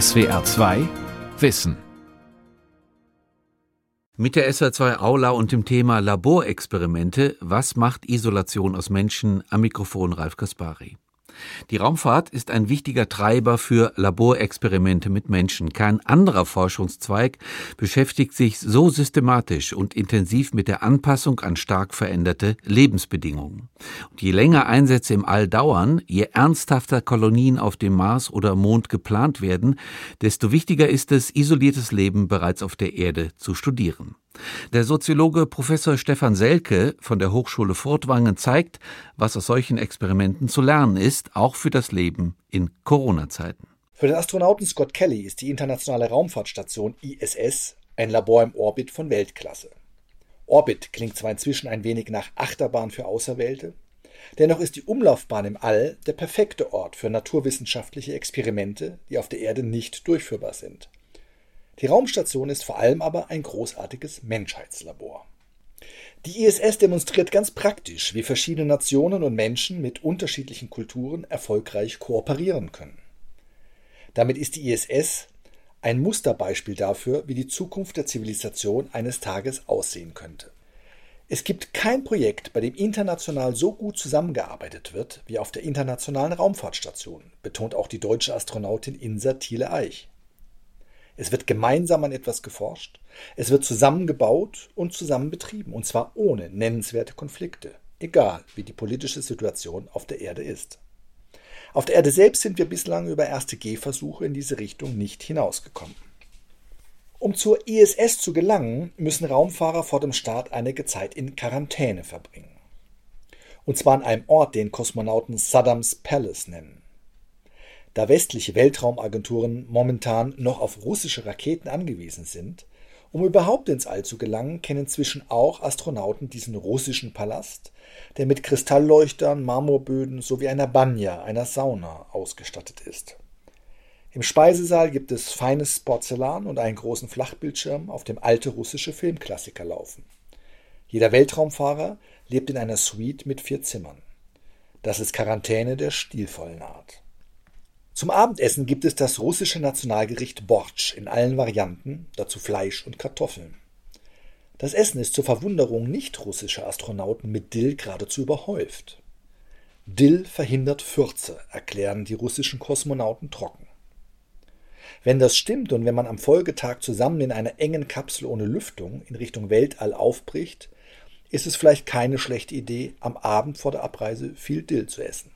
SWR 2 Wissen mit der SWR2 Aula und dem Thema Laborexperimente, was macht Isolation aus Menschen am Mikrofon Ralf Kaspari. Die Raumfahrt ist ein wichtiger Treiber für Laborexperimente mit Menschen. Kein anderer Forschungszweig beschäftigt sich so systematisch und intensiv mit der Anpassung an stark veränderte Lebensbedingungen. Und je länger Einsätze im All dauern, je ernsthafter Kolonien auf dem Mars oder Mond geplant werden, desto wichtiger ist es, isoliertes Leben bereits auf der Erde zu studieren. Der Soziologe Professor Stefan Selke von der Hochschule Furtwangen zeigt, was aus solchen Experimenten zu lernen ist, auch für das Leben in Corona-Zeiten. Für den Astronauten Scott Kelly ist die internationale Raumfahrtstation ISS ein Labor im Orbit von Weltklasse. Orbit klingt zwar inzwischen ein wenig nach Achterbahn für Außerwählte, dennoch ist die Umlaufbahn im All der perfekte Ort für naturwissenschaftliche Experimente, die auf der Erde nicht durchführbar sind. Die Raumstation ist vor allem aber ein großartiges Menschheitslabor. Die ISS demonstriert ganz praktisch, wie verschiedene Nationen und Menschen mit unterschiedlichen Kulturen erfolgreich kooperieren können. Damit ist die ISS ein Musterbeispiel dafür, wie die Zukunft der Zivilisation eines Tages aussehen könnte. Es gibt kein Projekt, bei dem international so gut zusammengearbeitet wird wie auf der Internationalen Raumfahrtstation, betont auch die deutsche Astronautin Insa Thiele-Eich. Es wird gemeinsam an etwas geforscht, es wird zusammengebaut und zusammen betrieben, und zwar ohne nennenswerte Konflikte, egal wie die politische Situation auf der Erde ist. Auf der Erde selbst sind wir bislang über erste Gehversuche in diese Richtung nicht hinausgekommen. Um zur ISS zu gelangen, müssen Raumfahrer vor dem Start einige Zeit in Quarantäne verbringen. Und zwar an einem Ort, den Kosmonauten Saddams Palace nennen. Da westliche Weltraumagenturen momentan noch auf russische Raketen angewiesen sind, um überhaupt ins All zu gelangen, kennen inzwischen auch Astronauten diesen russischen Palast, der mit Kristallleuchtern, Marmorböden sowie einer Banja, einer Sauna, ausgestattet ist. Im Speisesaal gibt es feines Porzellan und einen großen Flachbildschirm, auf dem alte russische Filmklassiker laufen. Jeder Weltraumfahrer lebt in einer Suite mit vier Zimmern. Das ist Quarantäne der stilvollen Art. Zum Abendessen gibt es das russische Nationalgericht Bortsch in allen Varianten, dazu Fleisch und Kartoffeln. Das Essen ist zur Verwunderung nicht russischer Astronauten mit Dill geradezu überhäuft. Dill verhindert Fürze, erklären die russischen Kosmonauten trocken. Wenn das stimmt und wenn man am Folgetag zusammen in einer engen Kapsel ohne Lüftung in Richtung Weltall aufbricht, ist es vielleicht keine schlechte Idee, am Abend vor der Abreise viel Dill zu essen.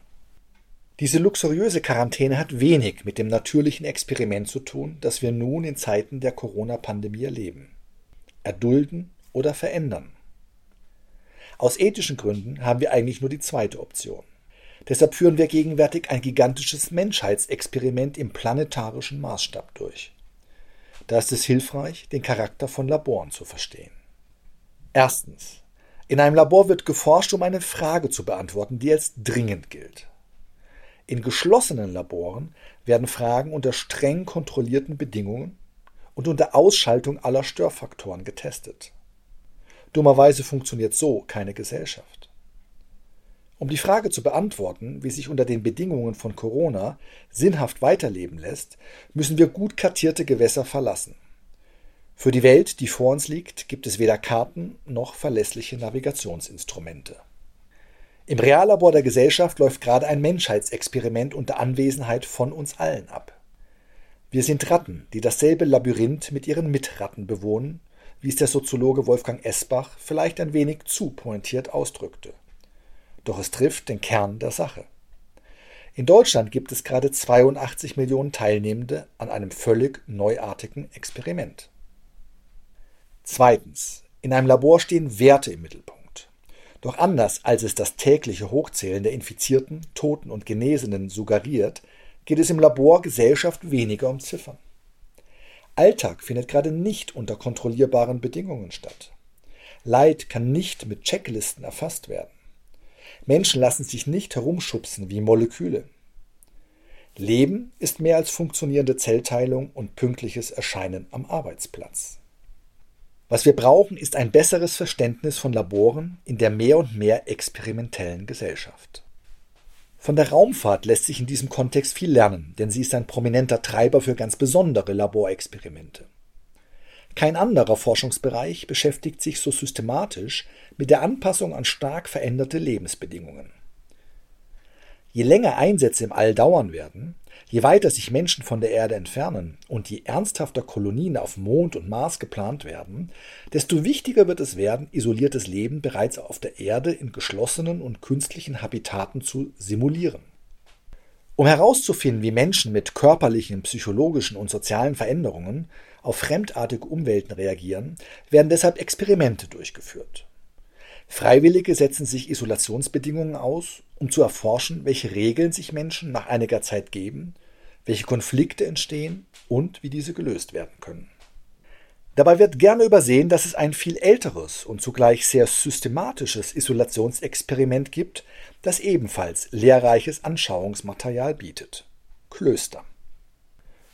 Diese luxuriöse Quarantäne hat wenig mit dem natürlichen Experiment zu tun, das wir nun in Zeiten der Corona-Pandemie erleben. Erdulden oder verändern. Aus ethischen Gründen haben wir eigentlich nur die zweite Option. Deshalb führen wir gegenwärtig ein gigantisches Menschheitsexperiment im planetarischen Maßstab durch. Da ist es hilfreich, den Charakter von Laboren zu verstehen. Erstens. In einem Labor wird geforscht, um eine Frage zu beantworten, die als dringend gilt. In geschlossenen Laboren werden Fragen unter streng kontrollierten Bedingungen und unter Ausschaltung aller Störfaktoren getestet. Dummerweise funktioniert so keine Gesellschaft. Um die Frage zu beantworten, wie sich unter den Bedingungen von Corona sinnhaft weiterleben lässt, müssen wir gut kartierte Gewässer verlassen. Für die Welt, die vor uns liegt, gibt es weder Karten noch verlässliche Navigationsinstrumente. Im Reallabor der Gesellschaft läuft gerade ein Menschheitsexperiment unter Anwesenheit von uns allen ab. Wir sind Ratten, die dasselbe Labyrinth mit ihren Mitratten bewohnen, wie es der Soziologe Wolfgang Esbach vielleicht ein wenig zu pointiert ausdrückte. Doch es trifft den Kern der Sache. In Deutschland gibt es gerade 82 Millionen Teilnehmende an einem völlig neuartigen Experiment. Zweitens. In einem Labor stehen Werte im Mittelpunkt. Doch anders als es das tägliche Hochzählen der Infizierten, Toten und Genesenen suggeriert, geht es im Labor Gesellschaft weniger um Ziffern. Alltag findet gerade nicht unter kontrollierbaren Bedingungen statt. Leid kann nicht mit Checklisten erfasst werden. Menschen lassen sich nicht herumschubsen wie Moleküle. Leben ist mehr als funktionierende Zellteilung und pünktliches Erscheinen am Arbeitsplatz. Was wir brauchen, ist ein besseres Verständnis von Laboren in der mehr und mehr experimentellen Gesellschaft. Von der Raumfahrt lässt sich in diesem Kontext viel lernen, denn sie ist ein prominenter Treiber für ganz besondere Laborexperimente. Kein anderer Forschungsbereich beschäftigt sich so systematisch mit der Anpassung an stark veränderte Lebensbedingungen. Je länger Einsätze im All dauern werden, je weiter sich Menschen von der Erde entfernen und je ernsthafter Kolonien auf Mond und Mars geplant werden, desto wichtiger wird es werden, isoliertes Leben bereits auf der Erde in geschlossenen und künstlichen Habitaten zu simulieren. Um herauszufinden, wie Menschen mit körperlichen, psychologischen und sozialen Veränderungen auf fremdartige Umwelten reagieren, werden deshalb Experimente durchgeführt. Freiwillige setzen sich Isolationsbedingungen aus, um zu erforschen, welche Regeln sich Menschen nach einiger Zeit geben, welche Konflikte entstehen und wie diese gelöst werden können. Dabei wird gerne übersehen, dass es ein viel älteres und zugleich sehr systematisches Isolationsexperiment gibt, das ebenfalls lehrreiches Anschauungsmaterial bietet. Klöster.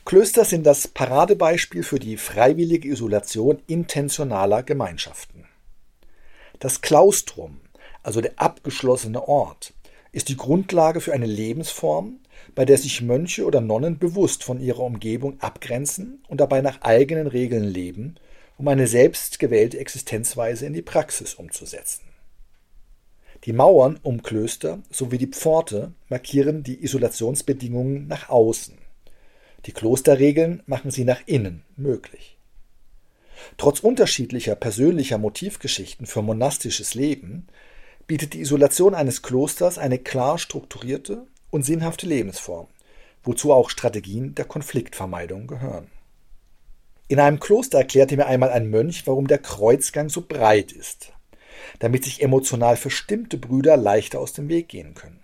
Klöster sind das Paradebeispiel für die freiwillige Isolation intentionaler Gemeinschaften. Das Klaustrum, also der abgeschlossene Ort, ist die Grundlage für eine Lebensform, bei der sich Mönche oder Nonnen bewusst von ihrer Umgebung abgrenzen und dabei nach eigenen Regeln leben, um eine selbst gewählte Existenzweise in die Praxis umzusetzen. Die Mauern um Klöster sowie die Pforte markieren die Isolationsbedingungen nach außen. Die Klosterregeln machen sie nach innen möglich. Trotz unterschiedlicher persönlicher Motivgeschichten für monastisches Leben bietet die Isolation eines Klosters eine klar strukturierte und sinnhafte Lebensform, wozu auch Strategien der Konfliktvermeidung gehören. In einem Kloster erklärte mir einmal ein Mönch, warum der Kreuzgang so breit ist, damit sich emotional verstimmte Brüder leichter aus dem Weg gehen können.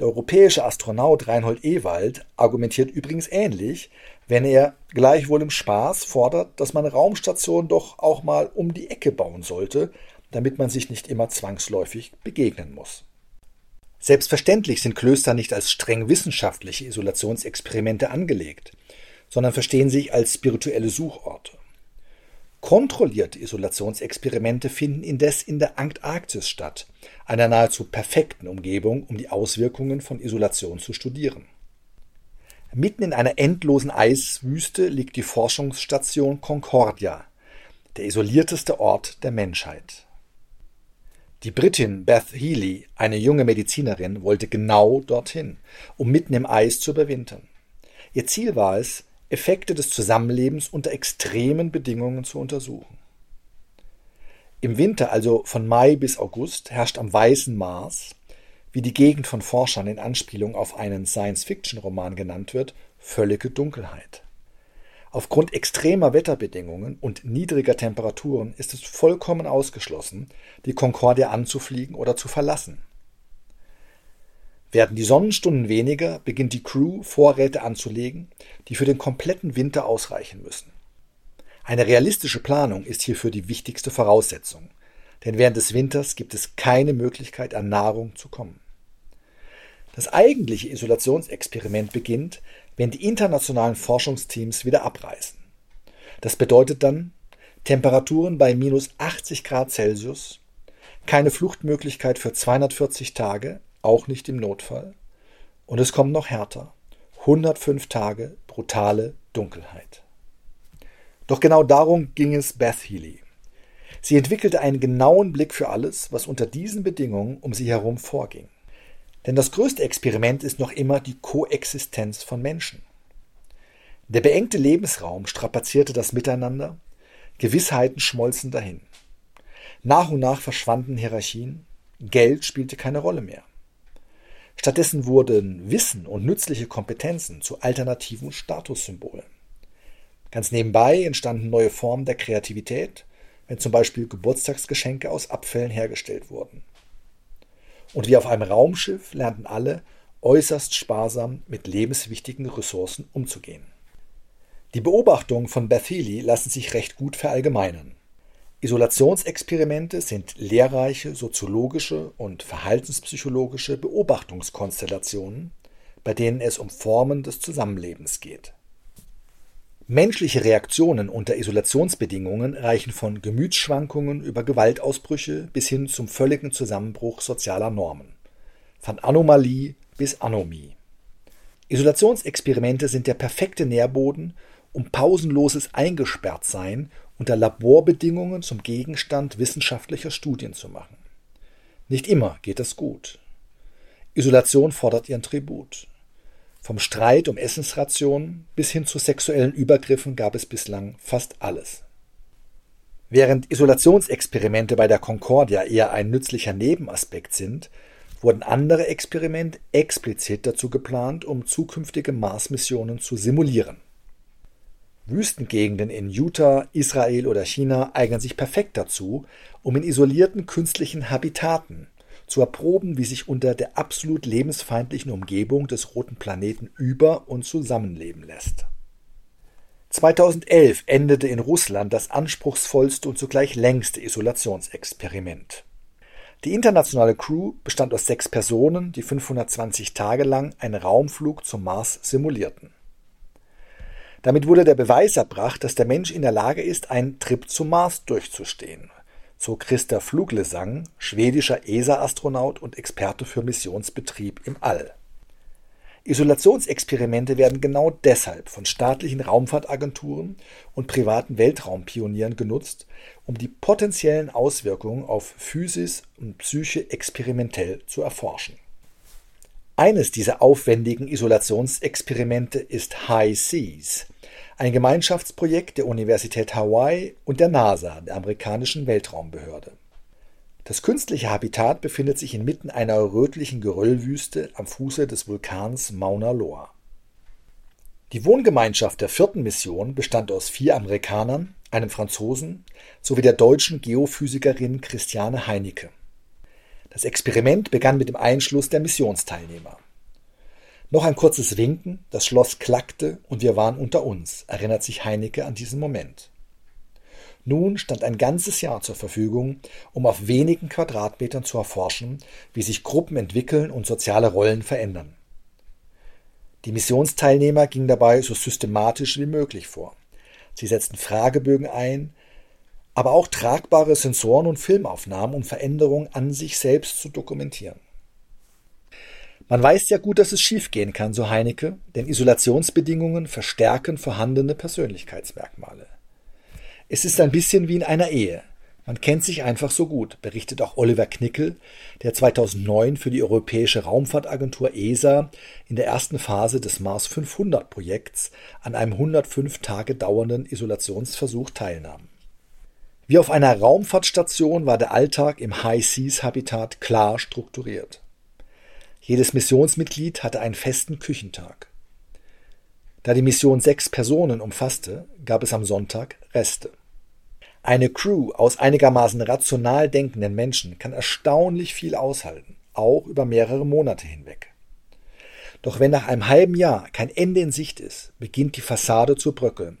Der europäische Astronaut Reinhold Ewald argumentiert übrigens ähnlich, wenn er gleichwohl im Spaß fordert, dass man Raumstationen doch auch mal um die Ecke bauen sollte, damit man sich nicht immer zwangsläufig begegnen muss. Selbstverständlich sind Klöster nicht als streng wissenschaftliche Isolationsexperimente angelegt, sondern verstehen sich als spirituelle Suchorte. Kontrollierte Isolationsexperimente finden indes in der Antarktis statt, einer nahezu perfekten Umgebung, um die Auswirkungen von Isolation zu studieren. Mitten in einer endlosen Eiswüste liegt die Forschungsstation Concordia, der isolierteste Ort der Menschheit. Die Britin Beth Healy, eine junge Medizinerin, wollte genau dorthin, um mitten im Eis zu überwintern. Ihr Ziel war es, Effekte des Zusammenlebens unter extremen Bedingungen zu untersuchen. Im Winter, also von Mai bis August, herrscht am weißen Mars wie die Gegend von Forschern in Anspielung auf einen Science-Fiction-Roman genannt wird, völlige Dunkelheit. Aufgrund extremer Wetterbedingungen und niedriger Temperaturen ist es vollkommen ausgeschlossen, die Concordia anzufliegen oder zu verlassen. Werden die Sonnenstunden weniger, beginnt die Crew Vorräte anzulegen, die für den kompletten Winter ausreichen müssen. Eine realistische Planung ist hierfür die wichtigste Voraussetzung denn während des Winters gibt es keine Möglichkeit, an Nahrung zu kommen. Das eigentliche Isolationsexperiment beginnt, wenn die internationalen Forschungsteams wieder abreisen. Das bedeutet dann Temperaturen bei minus 80 Grad Celsius, keine Fluchtmöglichkeit für 240 Tage, auch nicht im Notfall, und es kommt noch härter. 105 Tage brutale Dunkelheit. Doch genau darum ging es Beth Healy. Sie entwickelte einen genauen Blick für alles, was unter diesen Bedingungen um sie herum vorging. Denn das größte Experiment ist noch immer die Koexistenz von Menschen. Der beengte Lebensraum strapazierte das Miteinander, Gewissheiten schmolzen dahin. Nach und nach verschwanden Hierarchien, Geld spielte keine Rolle mehr. Stattdessen wurden Wissen und nützliche Kompetenzen zu alternativen Statussymbolen. Ganz nebenbei entstanden neue Formen der Kreativität wenn zum Beispiel Geburtstagsgeschenke aus Abfällen hergestellt wurden. Und wie auf einem Raumschiff lernten alle, äußerst sparsam mit lebenswichtigen Ressourcen umzugehen. Die Beobachtungen von Bethely lassen sich recht gut verallgemeinern. Isolationsexperimente sind lehrreiche soziologische und verhaltenspsychologische Beobachtungskonstellationen, bei denen es um Formen des Zusammenlebens geht. Menschliche Reaktionen unter Isolationsbedingungen reichen von Gemütsschwankungen über Gewaltausbrüche bis hin zum völligen Zusammenbruch sozialer Normen. von Anomalie bis Anomie. Isolationsexperimente sind der perfekte Nährboden, um pausenloses Eingesperrtsein unter Laborbedingungen zum Gegenstand wissenschaftlicher Studien zu machen. Nicht immer geht das gut. Isolation fordert ihren Tribut. Vom Streit um Essensrationen bis hin zu sexuellen Übergriffen gab es bislang fast alles. Während Isolationsexperimente bei der Concordia eher ein nützlicher Nebenaspekt sind, wurden andere Experimente explizit dazu geplant, um zukünftige Mars-Missionen zu simulieren. Wüstengegenden in Utah, Israel oder China eignen sich perfekt dazu, um in isolierten künstlichen Habitaten zu erproben, wie sich unter der absolut lebensfeindlichen Umgebung des roten Planeten über- und zusammenleben lässt. 2011 endete in Russland das anspruchsvollste und zugleich längste Isolationsexperiment. Die internationale Crew bestand aus sechs Personen, die 520 Tage lang einen Raumflug zum Mars simulierten. Damit wurde der Beweis erbracht, dass der Mensch in der Lage ist, einen Trip zum Mars durchzustehen, so Christa Fluglesang, schwedischer ESA-Astronaut und Experte für Missionsbetrieb im All. Isolationsexperimente werden genau deshalb von staatlichen Raumfahrtagenturen und privaten Weltraumpionieren genutzt, um die potenziellen Auswirkungen auf Physis und Psyche experimentell zu erforschen. Eines dieser aufwendigen Isolationsexperimente ist High Seas, ein Gemeinschaftsprojekt der Universität Hawaii und der NASA, der amerikanischen Weltraumbehörde. Das künstliche Habitat befindet sich inmitten einer rötlichen Geröllwüste am Fuße des Vulkans Mauna Loa. Die Wohngemeinschaft der vierten Mission bestand aus vier Amerikanern, einem Franzosen sowie der deutschen Geophysikerin Christiane Heinecke. Das Experiment begann mit dem Einschluss der Missionsteilnehmer. Noch ein kurzes Winken, das Schloss klackte und wir waren unter uns, erinnert sich Heinecke an diesen Moment. Nun stand ein ganzes Jahr zur Verfügung, um auf wenigen Quadratmetern zu erforschen, wie sich Gruppen entwickeln und soziale Rollen verändern. Die Missionsteilnehmer gingen dabei so systematisch wie möglich vor. Sie setzten Fragebögen ein, aber auch tragbare Sensoren und Filmaufnahmen, um Veränderungen an sich selbst zu dokumentieren. Man weiß ja gut, dass es schiefgehen kann, so Heinecke, denn Isolationsbedingungen verstärken vorhandene Persönlichkeitsmerkmale. Es ist ein bisschen wie in einer Ehe. Man kennt sich einfach so gut, berichtet auch Oliver Knickel, der 2009 für die Europäische Raumfahrtagentur ESA in der ersten Phase des Mars 500 Projekts an einem 105 Tage dauernden Isolationsversuch teilnahm. Wie auf einer Raumfahrtstation war der Alltag im High Seas Habitat klar strukturiert. Jedes Missionsmitglied hatte einen festen Küchentag. Da die Mission sechs Personen umfasste, gab es am Sonntag Reste. Eine Crew aus einigermaßen rational denkenden Menschen kann erstaunlich viel aushalten, auch über mehrere Monate hinweg. Doch wenn nach einem halben Jahr kein Ende in Sicht ist, beginnt die Fassade zu bröckeln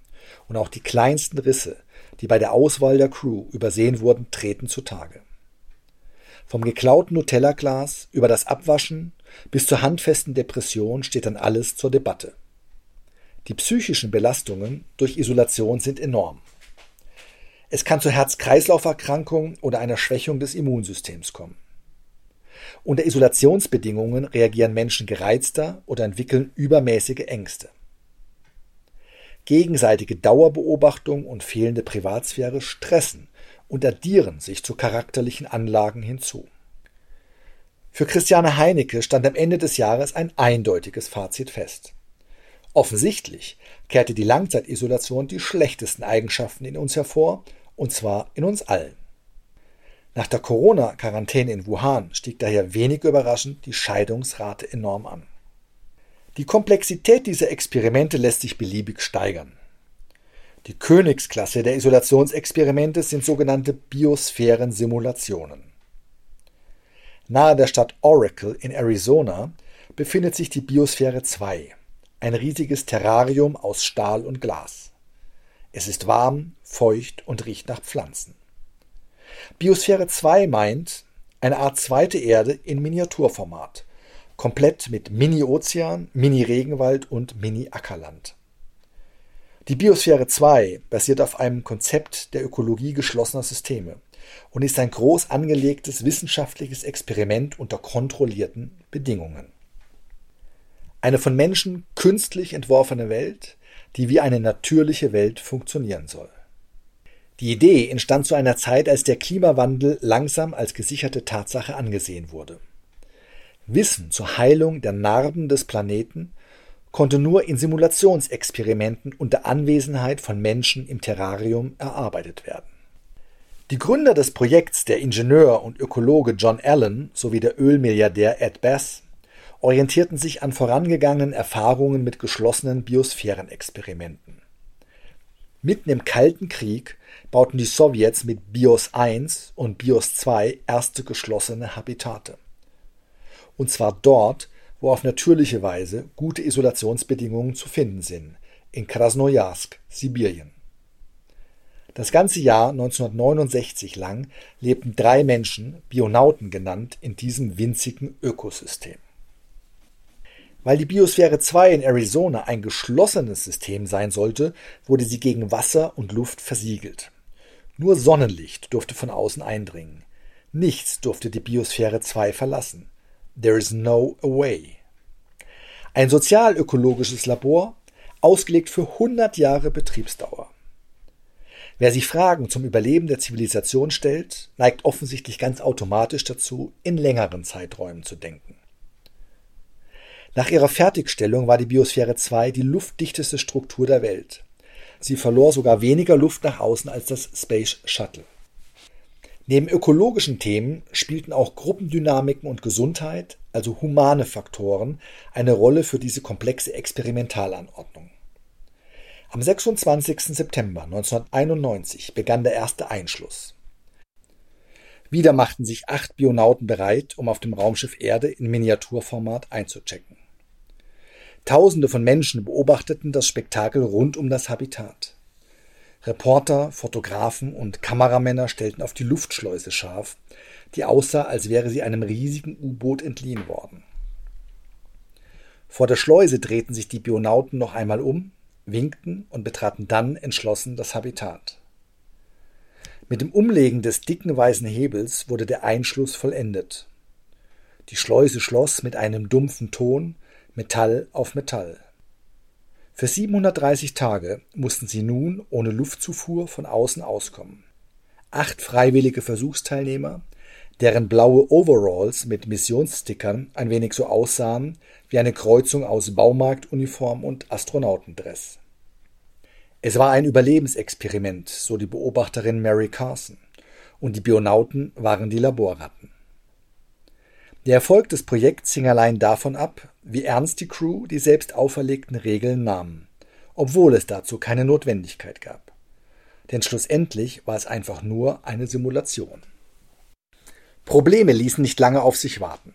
und auch die kleinsten Risse, die bei der Auswahl der Crew übersehen wurden, treten zutage. Vom geklauten Nutella-Glas über das Abwaschen bis zur handfesten Depression steht dann alles zur Debatte. Die psychischen Belastungen durch Isolation sind enorm. Es kann zu Herz-Kreislauf-Erkrankungen oder einer Schwächung des Immunsystems kommen. Unter Isolationsbedingungen reagieren Menschen gereizter oder entwickeln übermäßige Ängste. Gegenseitige Dauerbeobachtung und fehlende Privatsphäre stressen und addieren sich zu charakterlichen Anlagen hinzu. Für Christiane Heinecke stand am Ende des Jahres ein eindeutiges Fazit fest. Offensichtlich kehrte die Langzeitisolation die schlechtesten Eigenschaften in uns hervor, und zwar in uns allen. Nach der Corona-Quarantäne in Wuhan stieg daher wenig überraschend die Scheidungsrate enorm an. Die Komplexität dieser Experimente lässt sich beliebig steigern. Die Königsklasse der Isolationsexperimente sind sogenannte Biosphären-Simulationen. Nahe der Stadt Oracle in Arizona befindet sich die Biosphäre 2, ein riesiges Terrarium aus Stahl und Glas. Es ist warm, feucht und riecht nach Pflanzen. Biosphäre 2 meint eine Art zweite Erde in Miniaturformat, komplett mit Mini-Ozean, Mini-Regenwald und Mini-Ackerland. Die Biosphäre 2 basiert auf einem Konzept der Ökologie geschlossener Systeme und ist ein groß angelegtes wissenschaftliches Experiment unter kontrollierten Bedingungen. Eine von Menschen künstlich entworfene Welt, die wie eine natürliche Welt funktionieren soll. Die Idee entstand zu einer Zeit, als der Klimawandel langsam als gesicherte Tatsache angesehen wurde. Wissen zur Heilung der Narben des Planeten konnte nur in Simulationsexperimenten unter Anwesenheit von Menschen im Terrarium erarbeitet werden. Die Gründer des Projekts, der Ingenieur und Ökologe John Allen sowie der Ölmilliardär Ed Bass, orientierten sich an vorangegangenen Erfahrungen mit geschlossenen Biosphärenexperimenten. Mitten im Kalten Krieg bauten die Sowjets mit BIOS I und BIOS II erste geschlossene Habitate. Und zwar dort, wo auf natürliche Weise gute Isolationsbedingungen zu finden sind, in Krasnojarsk, Sibirien. Das ganze Jahr 1969 lang lebten drei Menschen, Bionauten genannt, in diesem winzigen Ökosystem. Weil die Biosphäre 2 in Arizona ein geschlossenes System sein sollte, wurde sie gegen Wasser und Luft versiegelt. Nur Sonnenlicht durfte von außen eindringen. Nichts durfte die Biosphäre 2 verlassen. There is no away. Ein sozialökologisches Labor, ausgelegt für 100 Jahre Betriebsdauer. Wer sich Fragen zum Überleben der Zivilisation stellt, neigt offensichtlich ganz automatisch dazu, in längeren Zeiträumen zu denken. Nach ihrer Fertigstellung war die Biosphäre 2 die luftdichteste Struktur der Welt. Sie verlor sogar weniger Luft nach außen als das Space Shuttle. Neben ökologischen Themen spielten auch Gruppendynamiken und Gesundheit, also humane Faktoren, eine Rolle für diese komplexe Experimentalanordnung. Am 26. September 1991 begann der erste Einschluss. Wieder machten sich acht Bionauten bereit, um auf dem Raumschiff Erde in Miniaturformat einzuchecken. Tausende von Menschen beobachteten das Spektakel rund um das Habitat. Reporter, Fotografen und Kameramänner stellten auf die Luftschleuse scharf, die aussah, als wäre sie einem riesigen U-Boot entliehen worden. Vor der Schleuse drehten sich die Bionauten noch einmal um, winkten und betraten dann entschlossen das Habitat. Mit dem Umlegen des dicken weißen Hebels wurde der Einschluss vollendet. Die Schleuse schloss mit einem dumpfen Ton, Metall auf Metall. Für 730 Tage mussten sie nun ohne Luftzufuhr von außen auskommen. Acht freiwillige Versuchsteilnehmer, deren blaue Overalls mit Missionsstickern ein wenig so aussahen wie eine Kreuzung aus Baumarktuniform und Astronautendress. Es war ein Überlebensexperiment, so die Beobachterin Mary Carson, und die Bionauten waren die Laborratten. Der Erfolg des Projekts hing allein davon ab, wie ernst die Crew die selbst auferlegten Regeln nahmen, obwohl es dazu keine Notwendigkeit gab. Denn schlussendlich war es einfach nur eine Simulation. Probleme ließen nicht lange auf sich warten.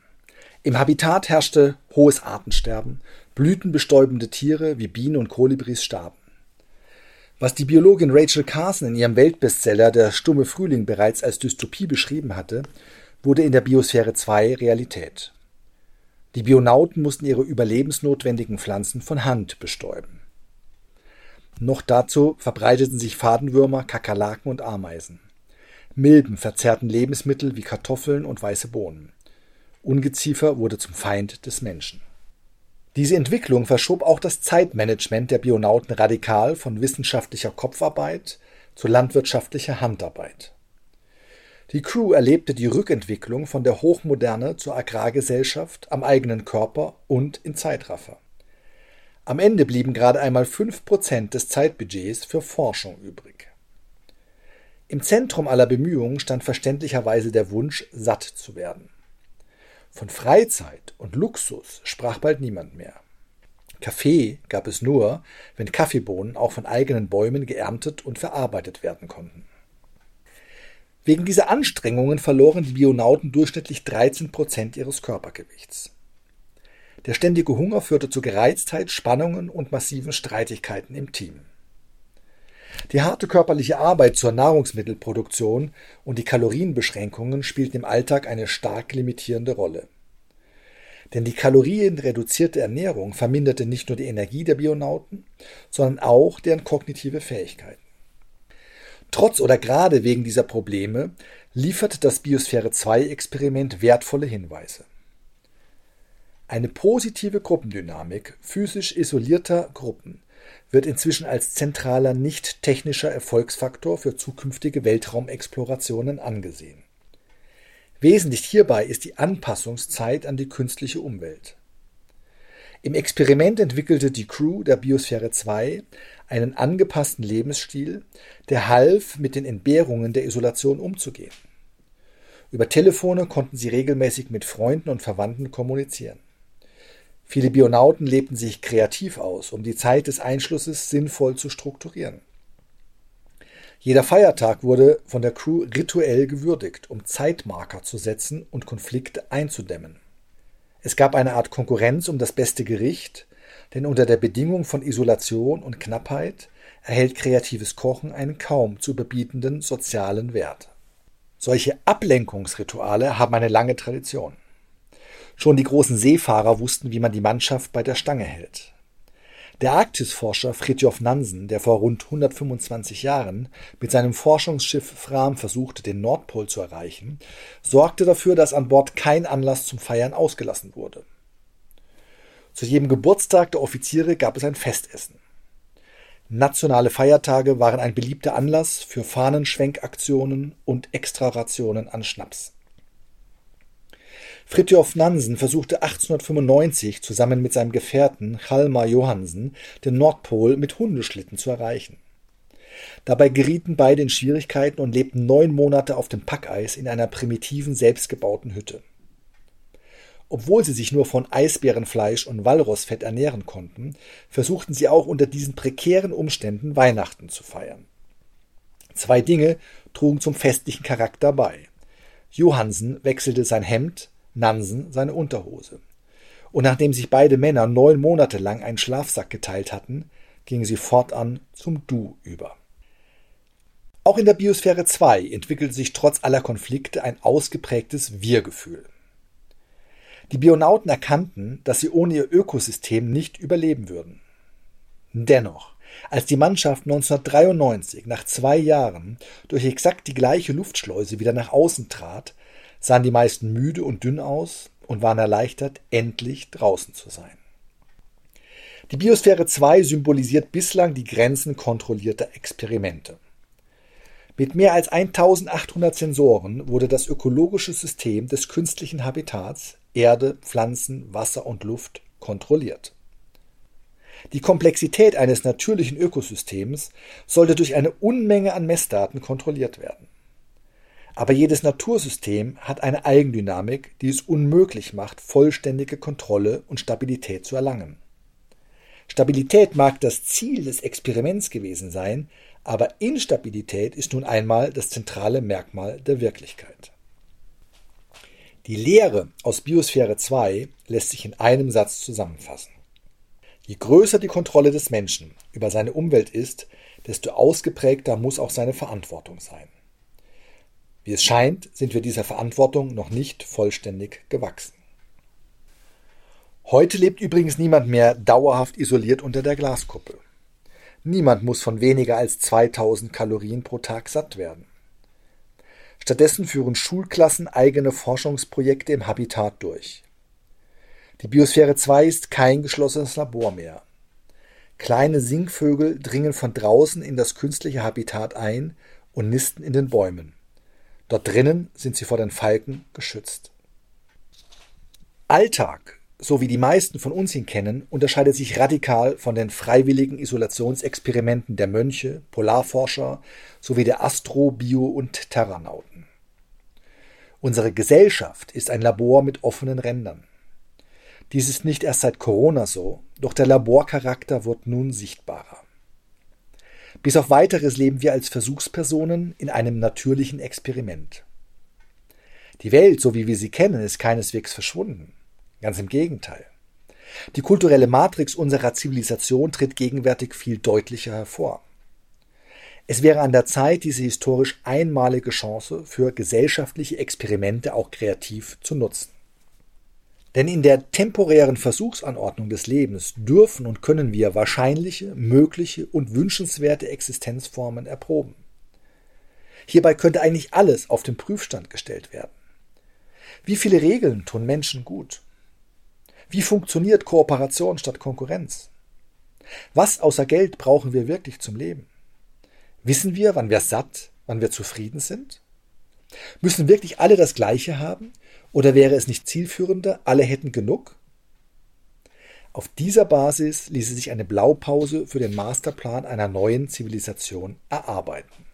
Im Habitat herrschte hohes Artensterben, blütenbestäubende Tiere wie Bienen und Kolibris starben. Was die Biologin Rachel Carson in ihrem Weltbestseller Der stumme Frühling bereits als Dystopie beschrieben hatte, wurde in der Biosphäre 2 Realität. Die Bionauten mussten ihre überlebensnotwendigen Pflanzen von Hand bestäuben. Noch dazu verbreiteten sich Fadenwürmer, Kakerlaken und Ameisen. Milben verzerrten Lebensmittel wie Kartoffeln und weiße Bohnen. Ungeziefer wurde zum Feind des Menschen. Diese Entwicklung verschob auch das Zeitmanagement der Bionauten radikal von wissenschaftlicher Kopfarbeit zu landwirtschaftlicher Handarbeit. Die Crew erlebte die Rückentwicklung von der Hochmoderne zur Agrargesellschaft am eigenen Körper und in Zeitraffer. Am Ende blieben gerade einmal fünf Prozent des Zeitbudgets für Forschung übrig. Im Zentrum aller Bemühungen stand verständlicherweise der Wunsch, satt zu werden. Von Freizeit und Luxus sprach bald niemand mehr. Kaffee gab es nur, wenn Kaffeebohnen auch von eigenen Bäumen geerntet und verarbeitet werden konnten. Wegen dieser Anstrengungen verloren die Bionauten durchschnittlich 13 Prozent ihres Körpergewichts. Der ständige Hunger führte zu Gereiztheit, Spannungen und massiven Streitigkeiten im Team. Die harte körperliche Arbeit zur Nahrungsmittelproduktion und die Kalorienbeschränkungen spielten im Alltag eine stark limitierende Rolle. Denn die kalorienreduzierte Ernährung verminderte nicht nur die Energie der Bionauten, sondern auch deren kognitive Fähigkeiten. Trotz oder gerade wegen dieser Probleme liefert das Biosphäre-2-Experiment wertvolle Hinweise. Eine positive Gruppendynamik physisch isolierter Gruppen wird inzwischen als zentraler nicht-technischer Erfolgsfaktor für zukünftige Weltraumexplorationen angesehen. Wesentlich hierbei ist die Anpassungszeit an die künstliche Umwelt. Im Experiment entwickelte die Crew der Biosphäre 2 einen angepassten Lebensstil, der half, mit den Entbehrungen der Isolation umzugehen. Über Telefone konnten sie regelmäßig mit Freunden und Verwandten kommunizieren. Viele Bionauten lebten sich kreativ aus, um die Zeit des Einschlusses sinnvoll zu strukturieren. Jeder Feiertag wurde von der Crew rituell gewürdigt, um Zeitmarker zu setzen und Konflikte einzudämmen. Es gab eine Art Konkurrenz um das beste Gericht, denn unter der Bedingung von Isolation und Knappheit erhält kreatives Kochen einen kaum zu überbietenden sozialen Wert. Solche Ablenkungsrituale haben eine lange Tradition. Schon die großen Seefahrer wussten, wie man die Mannschaft bei der Stange hält. Der Arktisforscher Fridtjof Nansen, der vor rund 125 Jahren mit seinem Forschungsschiff Fram versuchte, den Nordpol zu erreichen, sorgte dafür, dass an Bord kein Anlass zum Feiern ausgelassen wurde. Zu jedem Geburtstag der Offiziere gab es ein Festessen. Nationale Feiertage waren ein beliebter Anlass für Fahnenschwenkaktionen und Extrarationen an Schnaps. Fridtjof Nansen versuchte 1895 zusammen mit seinem Gefährten Hjalmar Johansen den Nordpol mit Hundeschlitten zu erreichen. Dabei gerieten beide in Schwierigkeiten und lebten neun Monate auf dem Packeis in einer primitiven, selbstgebauten Hütte. Obwohl sie sich nur von Eisbärenfleisch und Walrossfett ernähren konnten, versuchten sie auch unter diesen prekären Umständen Weihnachten zu feiern. Zwei Dinge trugen zum festlichen Charakter bei. Johansen wechselte sein Hemd, Nansen seine Unterhose. Und nachdem sich beide Männer neun Monate lang einen Schlafsack geteilt hatten, gingen sie fortan zum Du über. Auch in der Biosphäre 2 entwickelte sich trotz aller Konflikte ein ausgeprägtes Wir-Gefühl. Die Bionauten erkannten, dass sie ohne ihr Ökosystem nicht überleben würden. Dennoch, als die Mannschaft 1993 nach zwei Jahren durch exakt die gleiche Luftschleuse wieder nach außen trat, sahen die meisten müde und dünn aus und waren erleichtert, endlich draußen zu sein. Die Biosphäre 2 symbolisiert bislang die Grenzen kontrollierter Experimente. Mit mehr als 1800 Sensoren wurde das ökologische System des künstlichen Habitats Erde, Pflanzen, Wasser und Luft kontrolliert. Die Komplexität eines natürlichen Ökosystems sollte durch eine Unmenge an Messdaten kontrolliert werden. Aber jedes Natursystem hat eine Eigendynamik, die es unmöglich macht, vollständige Kontrolle und Stabilität zu erlangen. Stabilität mag das Ziel des Experiments gewesen sein, aber Instabilität ist nun einmal das zentrale Merkmal der Wirklichkeit. Die Lehre aus Biosphäre 2 lässt sich in einem Satz zusammenfassen. Je größer die Kontrolle des Menschen über seine Umwelt ist, desto ausgeprägter muss auch seine Verantwortung sein. Wie es scheint, sind wir dieser Verantwortung noch nicht vollständig gewachsen. Heute lebt übrigens niemand mehr dauerhaft isoliert unter der Glaskuppel. Niemand muss von weniger als 2000 Kalorien pro Tag satt werden. Stattdessen führen Schulklassen eigene Forschungsprojekte im Habitat durch. Die Biosphäre 2 ist kein geschlossenes Labor mehr. Kleine Singvögel dringen von draußen in das künstliche Habitat ein und nisten in den Bäumen. Dort drinnen sind sie vor den Falken geschützt. Alltag, so wie die meisten von uns ihn kennen, unterscheidet sich radikal von den freiwilligen Isolationsexperimenten der Mönche, Polarforscher sowie der Astro-, Bio- und Terranauten. Unsere Gesellschaft ist ein Labor mit offenen Rändern. Dies ist nicht erst seit Corona so, doch der Laborcharakter wird nun sichtbarer. Bis auf weiteres leben wir als Versuchspersonen in einem natürlichen Experiment. Die Welt, so wie wir sie kennen, ist keineswegs verschwunden. Ganz im Gegenteil. Die kulturelle Matrix unserer Zivilisation tritt gegenwärtig viel deutlicher hervor. Es wäre an der Zeit, diese historisch einmalige Chance für gesellschaftliche Experimente auch kreativ zu nutzen. Denn in der temporären Versuchsanordnung des Lebens dürfen und können wir wahrscheinliche, mögliche und wünschenswerte Existenzformen erproben. Hierbei könnte eigentlich alles auf den Prüfstand gestellt werden. Wie viele Regeln tun Menschen gut? Wie funktioniert Kooperation statt Konkurrenz? Was außer Geld brauchen wir wirklich zum Leben? Wissen wir, wann wir satt, wann wir zufrieden sind? Müssen wirklich alle das Gleiche haben? Oder wäre es nicht zielführender, alle hätten genug? Auf dieser Basis ließe sich eine Blaupause für den Masterplan einer neuen Zivilisation erarbeiten.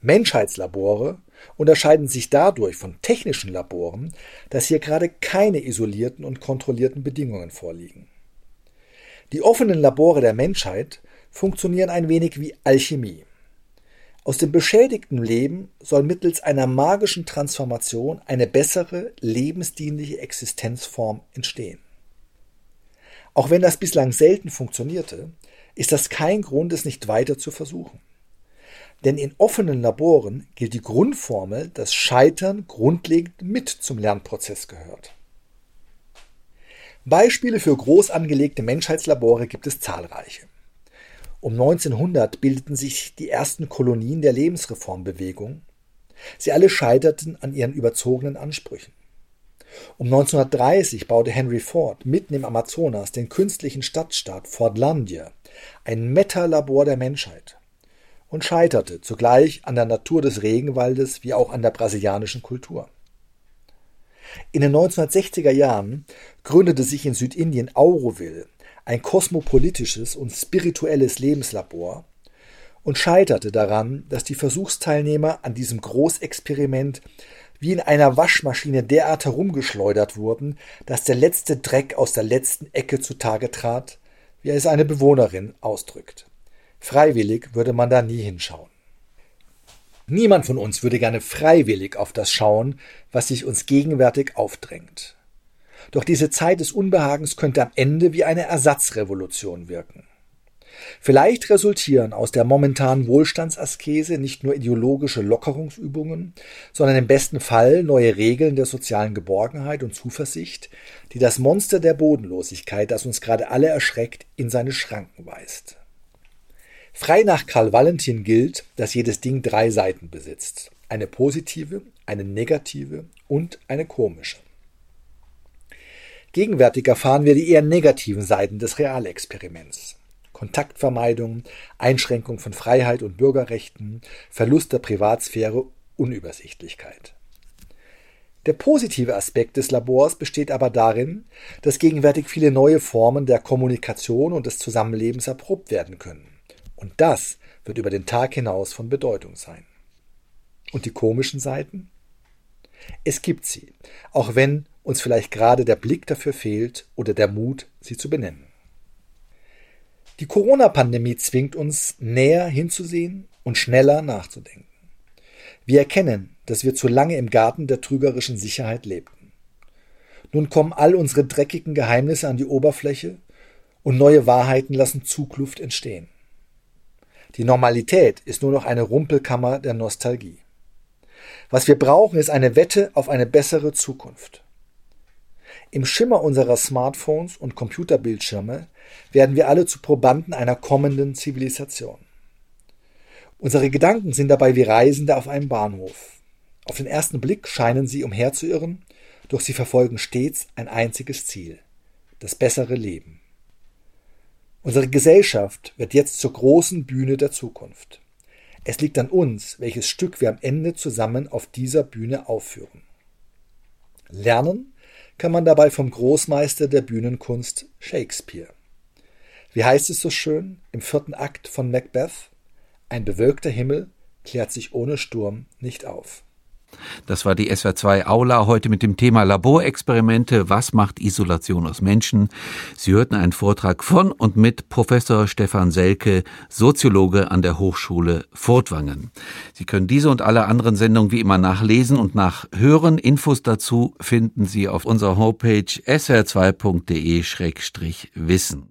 Menschheitslabore unterscheiden sich dadurch von technischen Laboren, dass hier gerade keine isolierten und kontrollierten Bedingungen vorliegen. Die offenen Labore der Menschheit funktionieren ein wenig wie Alchemie. Aus dem beschädigten Leben soll mittels einer magischen Transformation eine bessere, lebensdienliche Existenzform entstehen. Auch wenn das bislang selten funktionierte, ist das kein Grund, es nicht weiter zu versuchen. Denn in offenen Laboren gilt die Grundformel, dass Scheitern grundlegend mit zum Lernprozess gehört. Beispiele für groß angelegte Menschheitslabore gibt es zahlreiche. Um 1900 bildeten sich die ersten Kolonien der Lebensreformbewegung. Sie alle scheiterten an ihren überzogenen Ansprüchen. Um 1930 baute Henry Ford mitten im Amazonas den künstlichen Stadtstaat Fordlandia, ein Metalabor der Menschheit und scheiterte zugleich an der Natur des Regenwaldes wie auch an der brasilianischen Kultur. In den 1960er Jahren gründete sich in Südindien Auroville, ein kosmopolitisches und spirituelles Lebenslabor, und scheiterte daran, dass die Versuchsteilnehmer an diesem Großexperiment wie in einer Waschmaschine derart herumgeschleudert wurden, dass der letzte Dreck aus der letzten Ecke zutage trat, wie es eine Bewohnerin ausdrückt. Freiwillig würde man da nie hinschauen. Niemand von uns würde gerne freiwillig auf das schauen, was sich uns gegenwärtig aufdrängt. Doch diese Zeit des Unbehagens könnte am Ende wie eine Ersatzrevolution wirken. Vielleicht resultieren aus der momentanen Wohlstandsaskese nicht nur ideologische Lockerungsübungen, sondern im besten Fall neue Regeln der sozialen Geborgenheit und Zuversicht, die das Monster der Bodenlosigkeit, das uns gerade alle erschreckt, in seine Schranken weist. Frei nach Karl Valentin gilt, dass jedes Ding drei Seiten besitzt. Eine positive, eine negative und eine komische. Gegenwärtig erfahren wir die eher negativen Seiten des Realexperiments. Kontaktvermeidung, Einschränkung von Freiheit und Bürgerrechten, Verlust der Privatsphäre, Unübersichtlichkeit. Der positive Aspekt des Labors besteht aber darin, dass gegenwärtig viele neue Formen der Kommunikation und des Zusammenlebens erprobt werden können. Und das wird über den Tag hinaus von Bedeutung sein. Und die komischen Seiten? Es gibt sie, auch wenn uns vielleicht gerade der Blick dafür fehlt oder der Mut, sie zu benennen. Die Corona-Pandemie zwingt uns, näher hinzusehen und schneller nachzudenken. Wir erkennen, dass wir zu lange im Garten der trügerischen Sicherheit lebten. Nun kommen all unsere dreckigen Geheimnisse an die Oberfläche und neue Wahrheiten lassen Zugluft entstehen. Die Normalität ist nur noch eine Rumpelkammer der Nostalgie. Was wir brauchen, ist eine Wette auf eine bessere Zukunft. Im Schimmer unserer Smartphones und Computerbildschirme werden wir alle zu Probanden einer kommenden Zivilisation. Unsere Gedanken sind dabei wie Reisende auf einem Bahnhof. Auf den ersten Blick scheinen sie umherzuirren, doch sie verfolgen stets ein einziges Ziel das bessere Leben. Unsere Gesellschaft wird jetzt zur großen Bühne der Zukunft. Es liegt an uns, welches Stück wir am Ende zusammen auf dieser Bühne aufführen. Lernen kann man dabei vom Großmeister der Bühnenkunst Shakespeare. Wie heißt es so schön im vierten Akt von Macbeth? Ein bewölkter Himmel klärt sich ohne Sturm nicht auf. Das war die SWR2 Aula heute mit dem Thema Laborexperimente. Was macht Isolation aus Menschen? Sie hörten einen Vortrag von und mit Professor Stefan Selke, Soziologe an der Hochschule Furtwangen. Sie können diese und alle anderen Sendungen wie immer nachlesen und nachhören. Infos dazu finden Sie auf unserer Homepage swr2.de-wissen.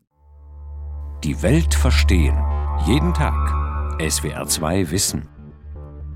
Die Welt verstehen. Jeden Tag. SWR2 Wissen.